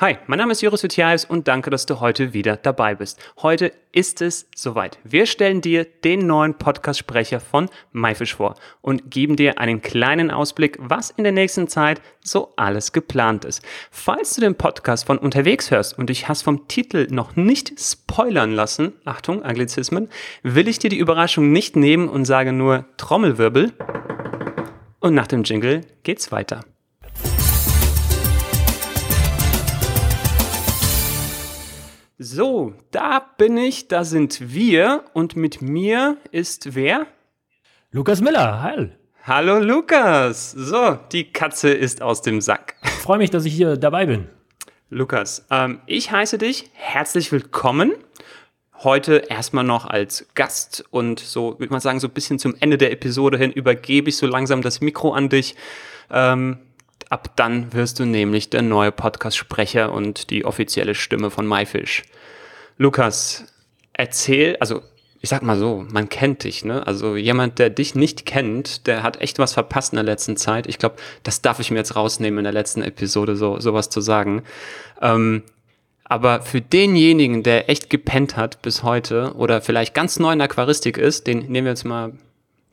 Hi, mein Name ist Joris Vitiaevs und danke, dass du heute wieder dabei bist. Heute ist es soweit. Wir stellen dir den neuen Podcast-Sprecher von MyFish vor und geben dir einen kleinen Ausblick, was in der nächsten Zeit so alles geplant ist. Falls du den Podcast von unterwegs hörst und dich hast vom Titel noch nicht spoilern lassen, Achtung, Anglizismen, will ich dir die Überraschung nicht nehmen und sage nur Trommelwirbel. Und nach dem Jingle geht's weiter. So, da bin ich, da sind wir und mit mir ist wer? Lukas Miller, hi. Hallo Lukas. So, die Katze ist aus dem Sack. Ich freue mich, dass ich hier dabei bin. Lukas, ähm, ich heiße dich herzlich willkommen. Heute erstmal noch als Gast und so, würde man sagen, so ein bisschen zum Ende der Episode hin übergebe ich so langsam das Mikro an dich. Ähm, Ab dann wirst du nämlich der neue Podcast-Sprecher und die offizielle Stimme von MyFish. Lukas, erzähl, also ich sag mal so, man kennt dich, ne? Also jemand, der dich nicht kennt, der hat echt was verpasst in der letzten Zeit. Ich glaube, das darf ich mir jetzt rausnehmen in der letzten Episode, so sowas zu sagen. Ähm, aber für denjenigen, der echt gepennt hat bis heute oder vielleicht ganz neu in Aquaristik ist, den nehmen wir jetzt mal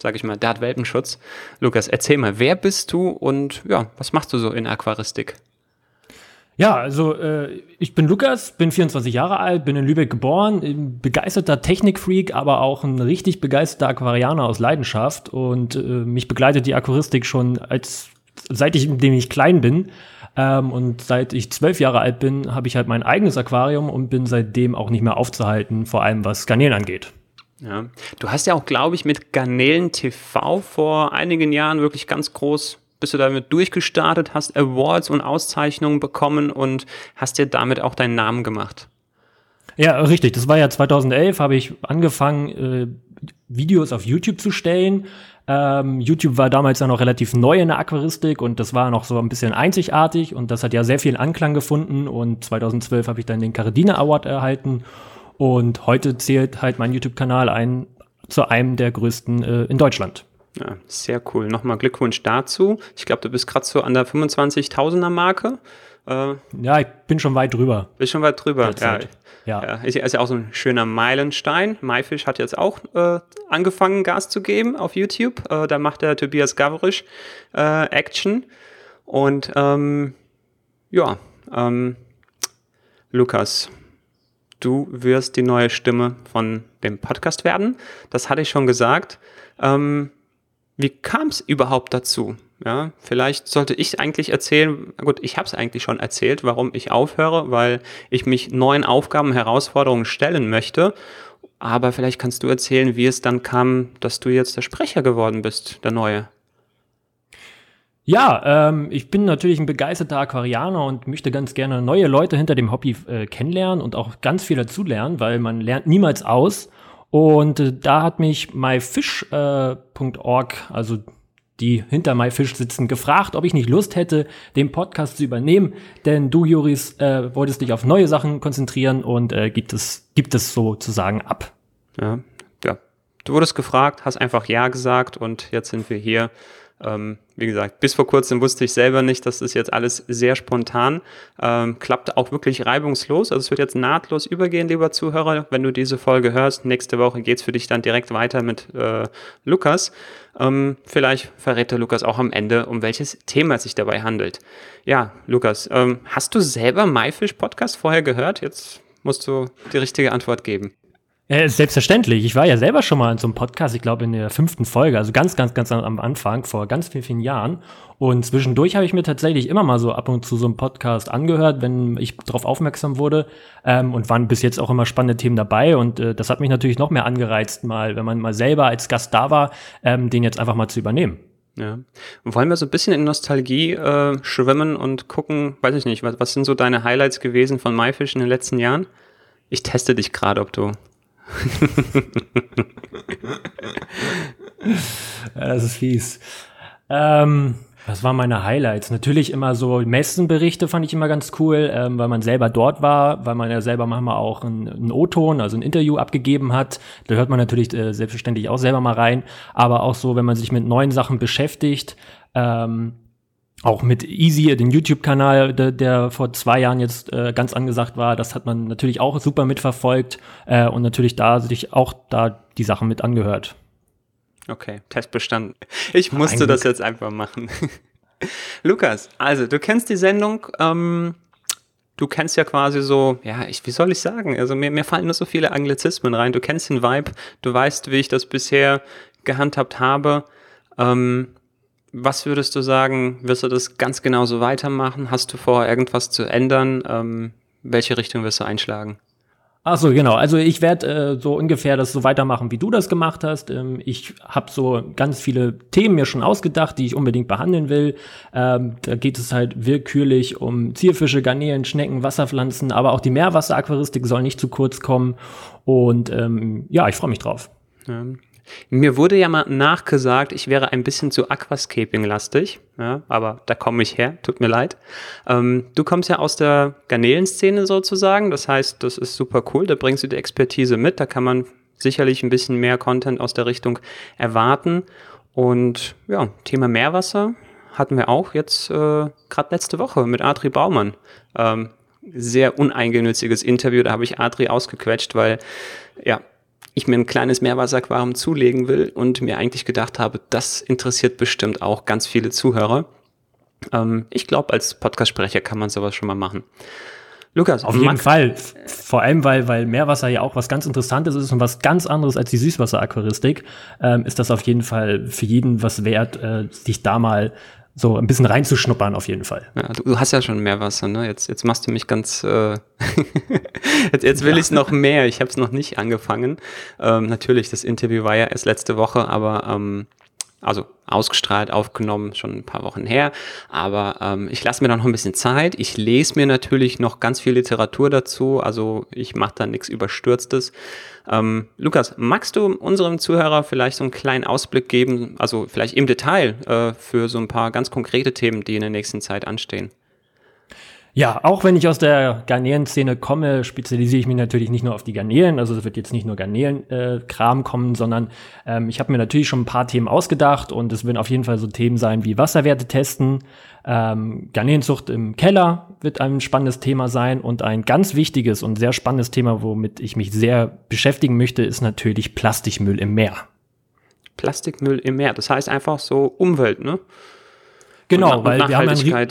sag ich mal, der hat Welpenschutz. Lukas, erzähl mal, wer bist du und ja, was machst du so in Aquaristik? Ja, also äh, ich bin Lukas, bin 24 Jahre alt, bin in Lübeck geboren, begeisterter Technikfreak, aber auch ein richtig begeisterter Aquarianer aus Leidenschaft und äh, mich begleitet die Aquaristik schon als seit ich, indem ich klein bin. Ähm, und seit ich zwölf Jahre alt bin, habe ich halt mein eigenes Aquarium und bin seitdem auch nicht mehr aufzuhalten, vor allem was Garnelen angeht. Ja. Du hast ja auch, glaube ich, mit Garnelen TV vor einigen Jahren wirklich ganz groß bist du damit durchgestartet, hast Awards und Auszeichnungen bekommen und hast dir damit auch deinen Namen gemacht. Ja, richtig. Das war ja 2011, habe ich angefangen, äh, Videos auf YouTube zu stellen. Ähm, YouTube war damals ja noch relativ neu in der Aquaristik und das war noch so ein bisschen einzigartig und das hat ja sehr viel Anklang gefunden und 2012 habe ich dann den Caradina Award erhalten und heute zählt halt mein YouTube-Kanal ein zu einem der größten äh, in Deutschland. Ja, sehr cool. Nochmal Glückwunsch dazu. Ich glaube, du bist gerade so an der 25.000er Marke. Äh, ja, ich bin schon weit drüber. Bist schon weit drüber. Ja, ja. ja. Ist ja auch so ein schöner Meilenstein. MyFish hat jetzt auch äh, angefangen, Gas zu geben auf YouTube. Äh, da macht der Tobias Gavrisch äh, Action. Und ähm, ja, ähm, Lukas, du wirst die neue Stimme von dem Podcast werden. Das hatte ich schon gesagt. Ähm, wie kam es überhaupt dazu? Ja, vielleicht sollte ich eigentlich erzählen, gut, ich habe es eigentlich schon erzählt, warum ich aufhöre, weil ich mich neuen Aufgaben, Herausforderungen stellen möchte. Aber vielleicht kannst du erzählen, wie es dann kam, dass du jetzt der Sprecher geworden bist, der neue. Ja, ähm, ich bin natürlich ein begeisterter Aquarianer und möchte ganz gerne neue Leute hinter dem Hobby äh, kennenlernen und auch ganz viel dazulernen, weil man lernt niemals aus. Und äh, da hat mich myfish.org, äh, also die hinter myfish sitzen, gefragt, ob ich nicht Lust hätte, den Podcast zu übernehmen. Denn du, Juris, äh, wolltest dich auf neue Sachen konzentrieren und äh, gibt es gibt es sozusagen ab. Ja, ja. Du wurdest gefragt, hast einfach Ja gesagt und jetzt sind wir hier. Ähm, wie gesagt, bis vor kurzem wusste ich selber nicht, das ist jetzt alles sehr spontan. Ähm, klappt auch wirklich reibungslos. Also es wird jetzt nahtlos übergehen, lieber Zuhörer, wenn du diese Folge hörst. Nächste Woche geht's für dich dann direkt weiter mit äh, Lukas. Ähm, vielleicht verrät der Lukas auch am Ende, um welches Thema es sich dabei handelt. Ja, Lukas, ähm, hast du selber MyFish Podcast vorher gehört? Jetzt musst du die richtige Antwort geben. Ja, selbstverständlich. Ich war ja selber schon mal in so einem Podcast, ich glaube in der fünften Folge, also ganz, ganz, ganz am Anfang, vor ganz vielen, vielen Jahren. Und zwischendurch habe ich mir tatsächlich immer mal so ab und zu so einem Podcast angehört, wenn ich darauf aufmerksam wurde. Ähm, und waren bis jetzt auch immer spannende Themen dabei. Und äh, das hat mich natürlich noch mehr angereizt, mal, wenn man mal selber als Gast da war, ähm, den jetzt einfach mal zu übernehmen. Ja. wollen wir so ein bisschen in Nostalgie äh, schwimmen und gucken, weiß ich nicht, was, was sind so deine Highlights gewesen von MyFish in den letzten Jahren? Ich teste dich gerade, ob du das ist fies. Ähm, Das waren meine Highlights. Natürlich immer so Messenberichte fand ich immer ganz cool, ähm, weil man selber dort war, weil man ja selber manchmal auch einen O-Ton, also ein Interview abgegeben hat. Da hört man natürlich äh, selbstverständlich auch selber mal rein. Aber auch so, wenn man sich mit neuen Sachen beschäftigt, ähm, auch mit Easy, den YouTube-Kanal, der, der, vor zwei Jahren jetzt äh, ganz angesagt war, das hat man natürlich auch super mitverfolgt äh, und natürlich da sich auch da die Sachen mit angehört. Okay, Test bestanden. Ich musste Ein das jetzt einfach machen. Lukas, also du kennst die Sendung, ähm, du kennst ja quasi so, ja, ich, wie soll ich sagen? Also mir, mir fallen nur so viele Anglizismen rein. Du kennst den Vibe, du weißt, wie ich das bisher gehandhabt habe. Ähm, was würdest du sagen? Wirst du das ganz genauso weitermachen? Hast du vor, irgendwas zu ändern? Ähm, welche Richtung wirst du einschlagen? Ach so, genau. Also ich werde äh, so ungefähr das so weitermachen, wie du das gemacht hast. Ähm, ich habe so ganz viele Themen mir schon ausgedacht, die ich unbedingt behandeln will. Ähm, da geht es halt willkürlich um Zierfische, Garnelen, Schnecken, Wasserpflanzen, aber auch die Meerwasseraquaristik soll nicht zu kurz kommen. Und ähm, ja, ich freue mich drauf. Mir wurde ja mal nachgesagt, ich wäre ein bisschen zu Aquascaping-lastig, ja, aber da komme ich her, tut mir leid. Ähm, du kommst ja aus der Garnelenszene sozusagen, das heißt, das ist super cool, da bringst du die Expertise mit, da kann man sicherlich ein bisschen mehr Content aus der Richtung erwarten. Und ja, Thema Meerwasser hatten wir auch jetzt äh, gerade letzte Woche mit Adri Baumann. Ähm, sehr uneingenütziges Interview, da habe ich Adri ausgequetscht, weil ja, ich mir ein kleines Meerwasseraquarium zulegen will und mir eigentlich gedacht habe, das interessiert bestimmt auch ganz viele Zuhörer. Ähm, ich glaube, als Podcast-Sprecher kann man sowas schon mal machen. Lukas, auf jeden Fall. Vor allem, weil, weil Meerwasser ja auch was ganz Interessantes ist und was ganz anderes als die Süßwasseraquaristik, ähm, ist das auf jeden Fall für jeden was wert, äh, sich da mal so ein bisschen reinzuschnuppern auf jeden Fall. Ja, du hast ja schon mehr Wasser, ne? Jetzt, jetzt machst du mich ganz, äh jetzt, jetzt will ja. ich es noch mehr. Ich habe es noch nicht angefangen. Ähm, natürlich, das Interview war ja erst letzte Woche, aber ähm, also ausgestrahlt, aufgenommen, schon ein paar Wochen her. Aber ähm, ich lasse mir da noch ein bisschen Zeit. Ich lese mir natürlich noch ganz viel Literatur dazu. Also ich mache da nichts Überstürztes. Ähm, Lukas, magst du unserem Zuhörer vielleicht so einen kleinen Ausblick geben, also vielleicht im Detail äh, für so ein paar ganz konkrete Themen, die in der nächsten Zeit anstehen? Ja, auch wenn ich aus der Garnelenszene komme, spezialisiere ich mich natürlich nicht nur auf die Garnelen. Also es wird jetzt nicht nur Garnelenkram äh, kommen, sondern ähm, ich habe mir natürlich schon ein paar Themen ausgedacht und es werden auf jeden Fall so Themen sein wie Wasserwerte testen, ähm, Garnelenzucht im Keller wird ein spannendes Thema sein und ein ganz wichtiges und sehr spannendes Thema, womit ich mich sehr beschäftigen möchte, ist natürlich Plastikmüll im Meer. Plastikmüll im Meer, das heißt einfach so Umwelt, ne? Genau, weil wir haben ein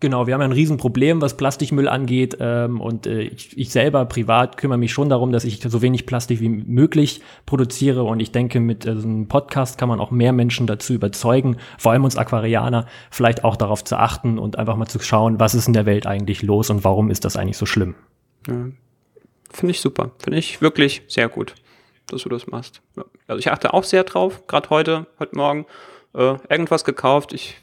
Genau, wir haben ein Riesenproblem, was Plastikmüll angeht. Ähm, und äh, ich, ich selber privat kümmere mich schon darum, dass ich so wenig Plastik wie möglich produziere. Und ich denke, mit äh, so einem Podcast kann man auch mehr Menschen dazu überzeugen, vor allem uns Aquarianer, vielleicht auch darauf zu achten und einfach mal zu schauen, was ist in der Welt eigentlich los und warum ist das eigentlich so schlimm. Ja. Finde ich super. Finde ich wirklich sehr gut, dass du das machst. Also ich achte auch sehr drauf, gerade heute, heute Morgen. Äh, irgendwas gekauft. Ich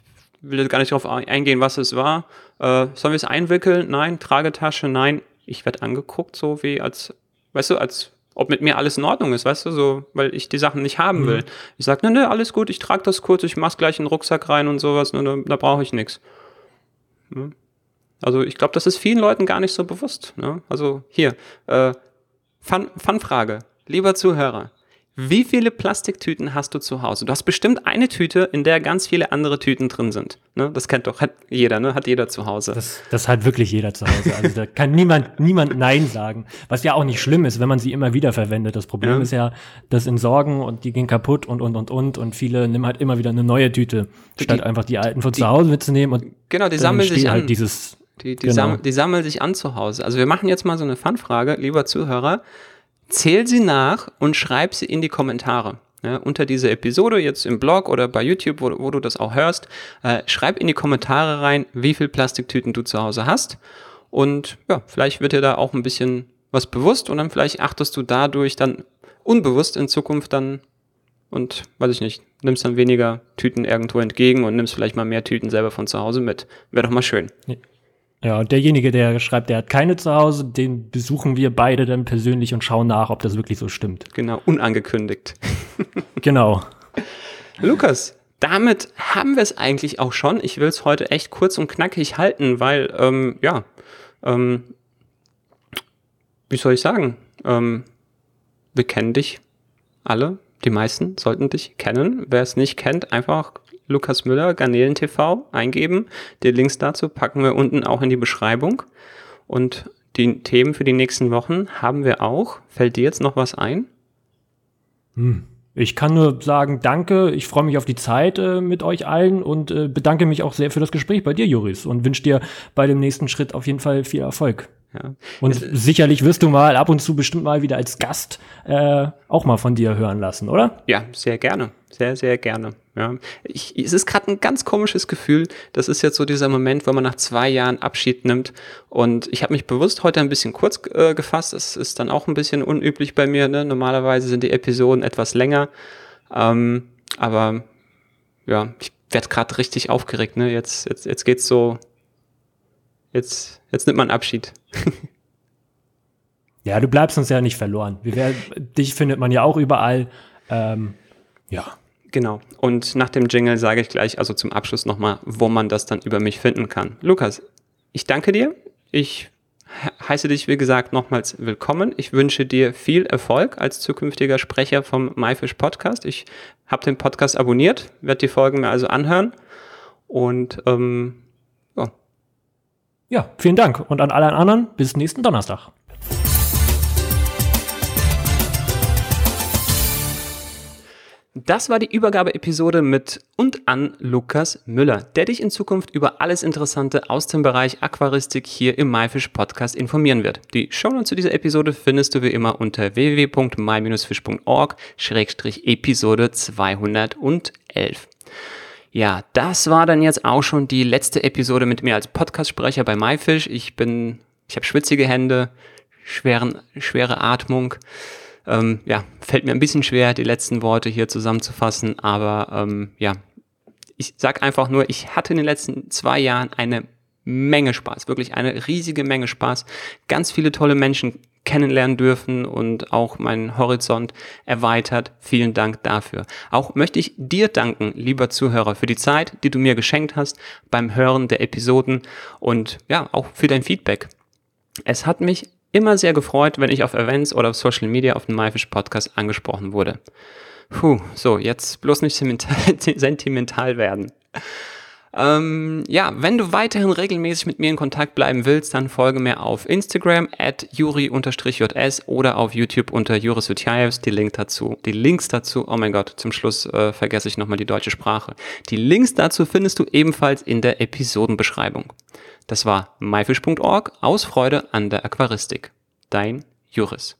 will jetzt gar nicht darauf eingehen, was es war. Äh, sollen wir es einwickeln? Nein. Tragetasche? Nein. Ich werde angeguckt, so wie als, weißt du, als ob mit mir alles in Ordnung ist, weißt du, so, weil ich die Sachen nicht haben mhm. will. Ich sage, ne, ne, alles gut, ich trage das kurz, ich mach's gleich in den Rucksack rein und sowas, ne, da, da brauche ich nichts. Ne? Also ich glaube, das ist vielen Leuten gar nicht so bewusst. Ne? Also hier, äh, Fun, Fun-Frage, lieber Zuhörer. Wie viele Plastiktüten hast du zu Hause? Du hast bestimmt eine Tüte, in der ganz viele andere Tüten drin sind. Ne? Das kennt doch hat jeder, ne? Hat jeder zu Hause. Das, das hat wirklich jeder zu Hause. Also da kann niemand, niemand Nein sagen. Was ja auch nicht schlimm ist, wenn man sie immer wieder verwendet. Das Problem ja. ist ja, das Entsorgen und die gehen kaputt und und und und und viele nehmen halt immer wieder eine neue Tüte, statt die, einfach die alten von die, zu Hause mitzunehmen und genau, die sammeln sich halt an. dieses die, die, genau. sam die sammeln sich an zu Hause. Also wir machen jetzt mal so eine Fanfrage, lieber Zuhörer. Zähl sie nach und schreib sie in die Kommentare. Ja, unter dieser Episode, jetzt im Blog oder bei YouTube, wo, wo du das auch hörst, äh, schreib in die Kommentare rein, wie viel Plastiktüten du zu Hause hast. Und ja, vielleicht wird dir da auch ein bisschen was bewusst und dann vielleicht achtest du dadurch dann unbewusst in Zukunft dann und weiß ich nicht, nimmst dann weniger Tüten irgendwo entgegen und nimmst vielleicht mal mehr Tüten selber von zu Hause mit. Wäre doch mal schön. Ja. Ja, und derjenige, der schreibt, der hat keine zu Hause, den besuchen wir beide dann persönlich und schauen nach, ob das wirklich so stimmt. Genau, unangekündigt. genau. Lukas, damit haben wir es eigentlich auch schon. Ich will es heute echt kurz und knackig halten, weil, ähm, ja, ähm, wie soll ich sagen? Ähm, wir kennen dich alle. Die meisten sollten dich kennen. Wer es nicht kennt, einfach Lukas Müller, Garnelen TV eingeben. Die Links dazu packen wir unten auch in die Beschreibung. Und die Themen für die nächsten Wochen haben wir auch. Fällt dir jetzt noch was ein? Hm. Ich kann nur sagen, danke. Ich freue mich auf die Zeit äh, mit euch allen und äh, bedanke mich auch sehr für das Gespräch bei dir, Juris, und wünsche dir bei dem nächsten Schritt auf jeden Fall viel Erfolg. Ja. Und es, sicherlich wirst du mal ab und zu bestimmt mal wieder als Gast äh, auch mal von dir hören lassen, oder? Ja, sehr gerne. Sehr, sehr gerne. Ja. Ich, es ist gerade ein ganz komisches Gefühl. Das ist jetzt so dieser Moment, wo man nach zwei Jahren Abschied nimmt. Und ich habe mich bewusst heute ein bisschen kurz äh, gefasst. Das ist dann auch ein bisschen unüblich bei mir. Ne? Normalerweise sind die Episoden etwas länger. Ähm, aber ja, ich werde gerade richtig aufgeregt. Ne? Jetzt, jetzt, jetzt geht's so. Jetzt, jetzt nimmt man Abschied. ja, du bleibst uns ja nicht verloren. Werden, dich findet man ja auch überall. Ähm, ja. Genau. Und nach dem Jingle sage ich gleich, also zum Abschluss nochmal, wo man das dann über mich finden kann. Lukas, ich danke dir. Ich heiße dich, wie gesagt, nochmals willkommen. Ich wünsche dir viel Erfolg als zukünftiger Sprecher vom MyFish Podcast. Ich habe den Podcast abonniert, werde die Folgen mir also anhören. Und ähm. Ja, vielen Dank. Und an alle anderen, bis nächsten Donnerstag. Das war die Übergabeepisode mit und an Lukas Müller, der dich in Zukunft über alles Interessante aus dem Bereich Aquaristik hier im MyFish Podcast informieren wird. Die Shownotes zu dieser Episode findest du wie immer unter www.my-fish.org-episode 211. Ja, das war dann jetzt auch schon die letzte Episode mit mir als Podcast-Sprecher bei MyFish. Ich bin, ich habe schwitzige Hände, schweren, schwere Atmung. Ähm, ja, fällt mir ein bisschen schwer, die letzten Worte hier zusammenzufassen, aber ähm, ja, ich sag einfach nur, ich hatte in den letzten zwei Jahren eine Menge Spaß, wirklich eine riesige Menge Spaß, ganz viele tolle Menschen kennenlernen dürfen und auch meinen Horizont erweitert. Vielen Dank dafür. Auch möchte ich dir danken, lieber Zuhörer, für die Zeit, die du mir geschenkt hast beim Hören der Episoden und ja, auch für dein Feedback. Es hat mich immer sehr gefreut, wenn ich auf Events oder auf Social Media auf dem MyFish Podcast angesprochen wurde. Puh, so, jetzt bloß nicht sentimental werden. Ähm, ja, wenn du weiterhin regelmäßig mit mir in Kontakt bleiben willst, dann folge mir auf Instagram at juri-js oder auf YouTube unter Juris. Die, Link dazu, die Links dazu, oh mein Gott, zum Schluss äh, vergesse ich nochmal die deutsche Sprache. Die Links dazu findest du ebenfalls in der Episodenbeschreibung. Das war myfish.org aus Freude an der Aquaristik. Dein Juris.